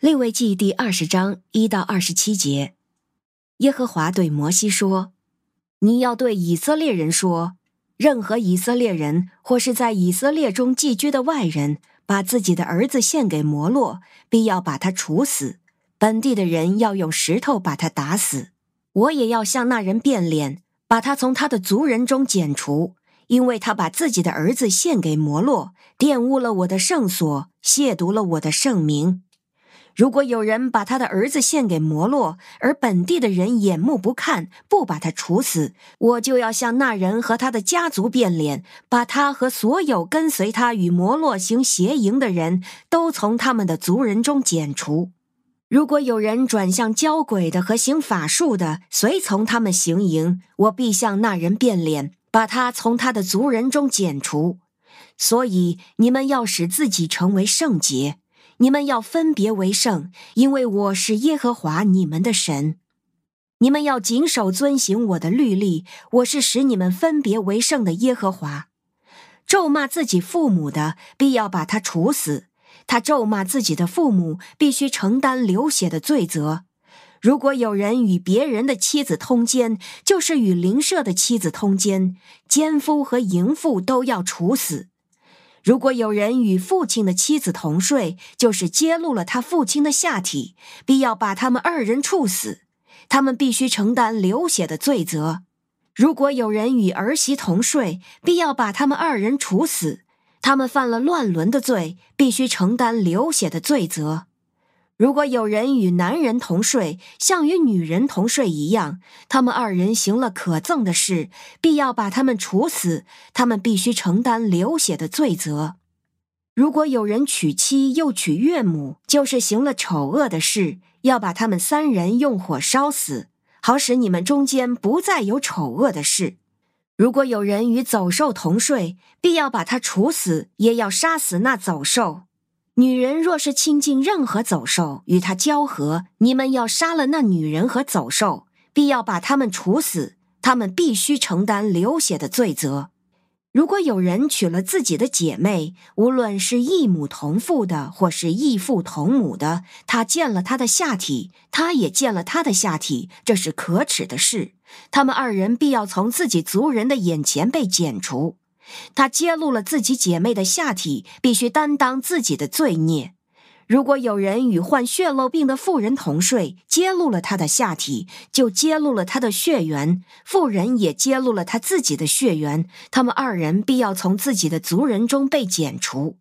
利未记第二十章一到二十七节，耶和华对摩西说：“你要对以色列人说，任何以色列人或是在以色列中寄居的外人，把自己的儿子献给摩洛，必要把他处死。本地的人要用石头把他打死。我也要向那人变脸，把他从他的族人中剪除，因为他把自己的儿子献给摩洛，玷污了我的圣所，亵渎了我的圣名。”如果有人把他的儿子献给摩洛，而本地的人眼目不看，不把他处死，我就要向那人和他的家族变脸，把他和所有跟随他与摩洛行邪淫的人都从他们的族人中剪除。如果有人转向交鬼的和行法术的，随从他们行淫，我必向那人变脸，把他从他的族人中剪除。所以你们要使自己成为圣洁。你们要分别为圣，因为我是耶和华你们的神。你们要谨守遵行我的律例，我是使你们分别为圣的耶和华。咒骂自己父母的，必要把他处死；他咒骂自己的父母，必须承担流血的罪责。如果有人与别人的妻子通奸，就是与邻舍的妻子通奸，奸夫和淫妇都要处死。如果有人与父亲的妻子同睡，就是揭露了他父亲的下体，必要把他们二人处死，他们必须承担流血的罪责。如果有人与儿媳同睡，必要把他们二人处死，他们犯了乱伦的罪，必须承担流血的罪责。如果有人与男人同睡，像与女人同睡一样，他们二人行了可憎的事，必要把他们处死，他们必须承担流血的罪责。如果有人娶妻又娶岳母，就是行了丑恶的事，要把他们三人用火烧死，好使你们中间不再有丑恶的事。如果有人与走兽同睡，必要把他处死，也要杀死那走兽。女人若是亲近任何走兽，与他交合，你们要杀了那女人和走兽，必要把他们处死，他们必须承担流血的罪责。如果有人娶了自己的姐妹，无论是异母同父的，或是异父同母的，他见了她的下体，他也见了她的下体，这是可耻的事。他们二人必要从自己族人的眼前被剪除。他揭露了自己姐妹的下体，必须担当自己的罪孽。如果有人与患血漏病的妇人同睡，揭露了他的下体，就揭露了他的血缘。妇人也揭露了他自己的血缘，他们二人必要从自己的族人中被剪除。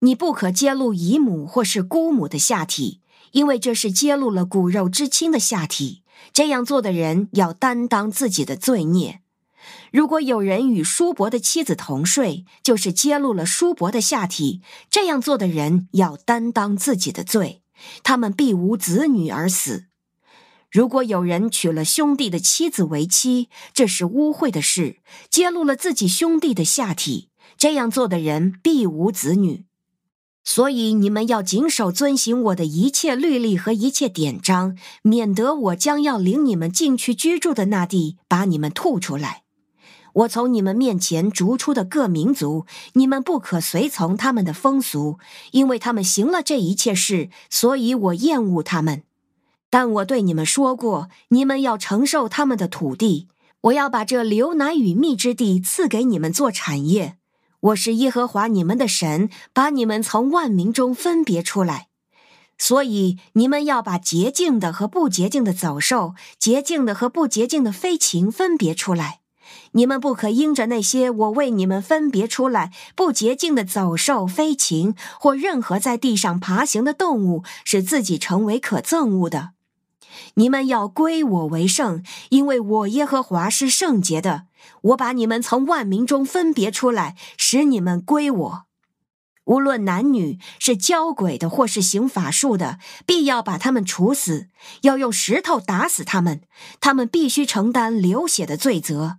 你不可揭露姨母或是姑母的下体，因为这是揭露了骨肉之亲的下体。这样做的人要担当自己的罪孽。如果有人与叔伯的妻子同睡，就是揭露了叔伯的下体，这样做的人要担当自己的罪，他们必无子女而死。如果有人娶了兄弟的妻子为妻，这是污秽的事，揭露了自己兄弟的下体，这样做的人必无子女。所以你们要谨守遵行我的一切律例和一切典章，免得我将要领你们进去居住的那地，把你们吐出来。我从你们面前逐出的各民族，你们不可随从他们的风俗，因为他们行了这一切事，所以我厌恶他们。但我对你们说过，你们要承受他们的土地，我要把这流奶与蜜之地赐给你们做产业。我是耶和华你们的神，把你们从万民中分别出来，所以你们要把洁净的和不洁净的走兽，洁净的和不洁净的飞禽分别出来。你们不可因着那些我为你们分别出来不洁净的走兽、飞禽或任何在地上爬行的动物，使自己成为可憎恶的。你们要归我为圣，因为我耶和华是圣洁的。我把你们从万民中分别出来，使你们归我。无论男女，是交鬼的或是行法术的，必要把他们处死，要用石头打死他们。他们必须承担流血的罪责。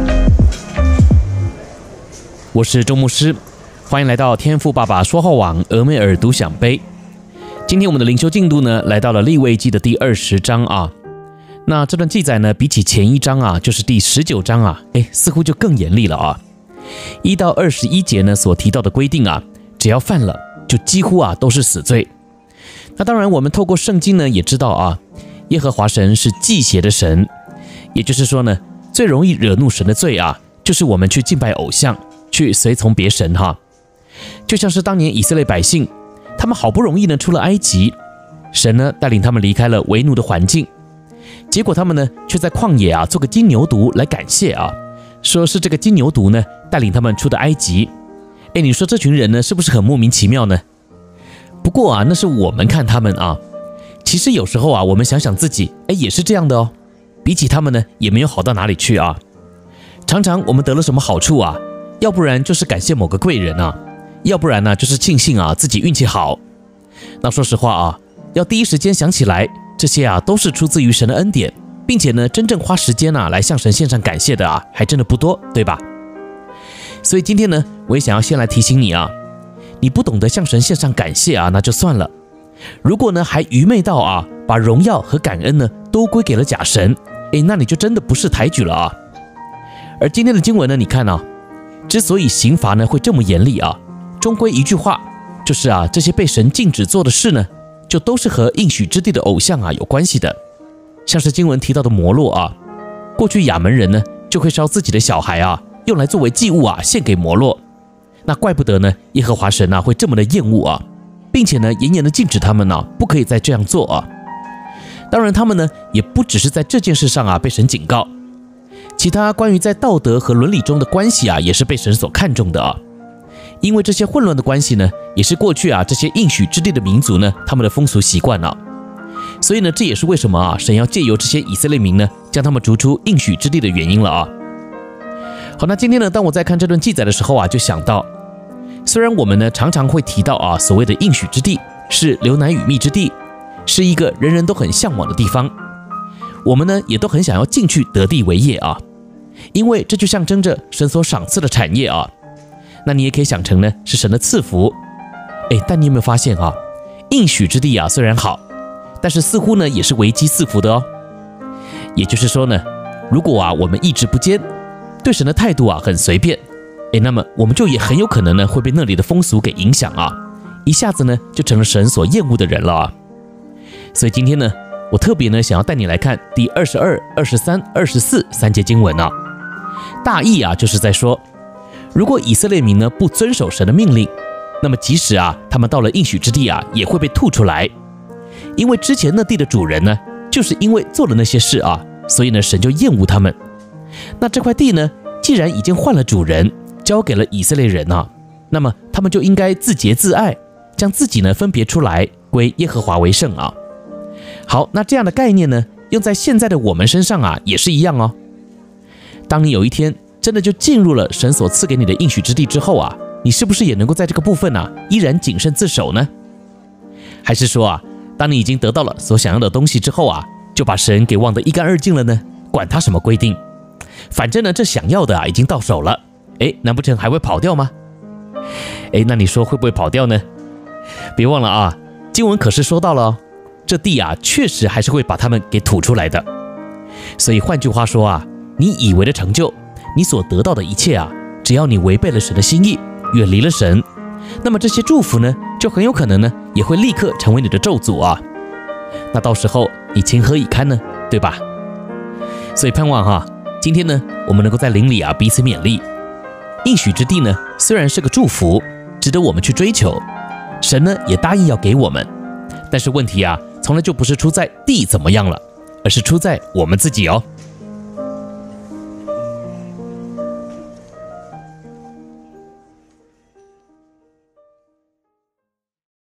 我是周牧师，欢迎来到天赋爸爸说话网俄梅尔独享杯。今天我们的灵修进度呢，来到了立位记的第二十章啊。那这段记载呢，比起前一章啊，就是第十九章啊，哎，似乎就更严厉了啊。一到二十一节呢，所提到的规定啊，只要犯了，就几乎啊都是死罪。那当然，我们透过圣经呢，也知道啊，耶和华神是忌邪的神，也就是说呢，最容易惹怒神的罪啊，就是我们去敬拜偶像。去随从别神哈，就像是当年以色列百姓，他们好不容易呢出了埃及，神呢带领他们离开了为奴的环境，结果他们呢却在旷野啊做个金牛犊来感谢啊，说是这个金牛犊呢带领他们出的埃及。哎，你说这群人呢是不是很莫名其妙呢？不过啊，那是我们看他们啊，其实有时候啊，我们想想自己，哎，也是这样的哦，比起他们呢也没有好到哪里去啊。常常我们得了什么好处啊？要不然就是感谢某个贵人啊，要不然呢就是庆幸啊自己运气好。那说实话啊，要第一时间想起来，这些啊都是出自于神的恩典，并且呢真正花时间啊来向神献上感谢的啊还真的不多，对吧？所以今天呢，我也想要先来提醒你啊，你不懂得向神献上感谢啊，那就算了。如果呢还愚昧到啊把荣耀和感恩呢都归给了假神，诶，那你就真的不识抬举了啊。而今天的经文呢，你看啊。之所以刑罚呢会这么严厉啊，终归一句话，就是啊，这些被神禁止做的事呢，就都是和应许之地的偶像啊有关系的。像是经文提到的摩洛啊，过去亚门人呢就会烧自己的小孩啊，用来作为祭物啊献给摩洛。那怪不得呢，耶和华神呐会这么的厌恶啊，并且呢严严的禁止他们呢不可以再这样做啊。当然，他们呢也不只是在这件事上啊被神警告。其他关于在道德和伦理中的关系啊，也是被神所看重的啊。因为这些混乱的关系呢，也是过去啊这些应许之地的民族呢他们的风俗习惯啊。所以呢，这也是为什么啊神要借由这些以色列民呢，将他们逐出应许之地的原因了啊。好，那今天呢，当我在看这段记载的时候啊，就想到，虽然我们呢常常会提到啊所谓的应许之地是流奶与蜜之地，是一个人人都很向往的地方，我们呢也都很想要进去得地为业啊。因为这就象征着神所赏赐的产业啊，那你也可以想成呢是神的赐福，哎，但你有没有发现啊，应许之地啊虽然好，但是似乎呢也是危机四伏的哦。也就是说呢，如果啊我们意志不坚，对神的态度啊很随便，哎，那么我们就也很有可能呢会被那里的风俗给影响啊，一下子呢就成了神所厌恶的人了啊。所以今天呢，我特别呢想要带你来看第二十二、二十三、二十四三节经文啊。大意啊，就是在说，如果以色列民呢不遵守神的命令，那么即使啊他们到了应许之地啊，也会被吐出来，因为之前那地的主人呢，就是因为做了那些事啊，所以呢神就厌恶他们。那这块地呢，既然已经换了主人，交给了以色列人啊，那么他们就应该自洁自爱，将自己呢分别出来归耶和华为圣啊。好，那这样的概念呢，用在现在的我们身上啊，也是一样哦。当你有一天真的就进入了神所赐给你的应许之地之后啊，你是不是也能够在这个部分啊依然谨慎自守呢？还是说啊，当你已经得到了所想要的东西之后啊，就把神给忘得一干二净了呢？管他什么规定，反正呢这想要的啊已经到手了，哎，难不成还会跑掉吗？哎，那你说会不会跑掉呢？别忘了啊，经文可是说到了，这地啊确实还是会把他们给吐出来的。所以换句话说啊。你以为的成就，你所得到的一切啊，只要你违背了神的心意，远离了神，那么这些祝福呢，就很有可能呢，也会立刻成为你的咒诅啊。那到时候你情何以堪呢？对吧？所以盼望哈，今天呢，我们能够在灵里啊彼此勉励。应许之地呢，虽然是个祝福，值得我们去追求，神呢也答应要给我们，但是问题啊，从来就不是出在地怎么样了，而是出在我们自己哦。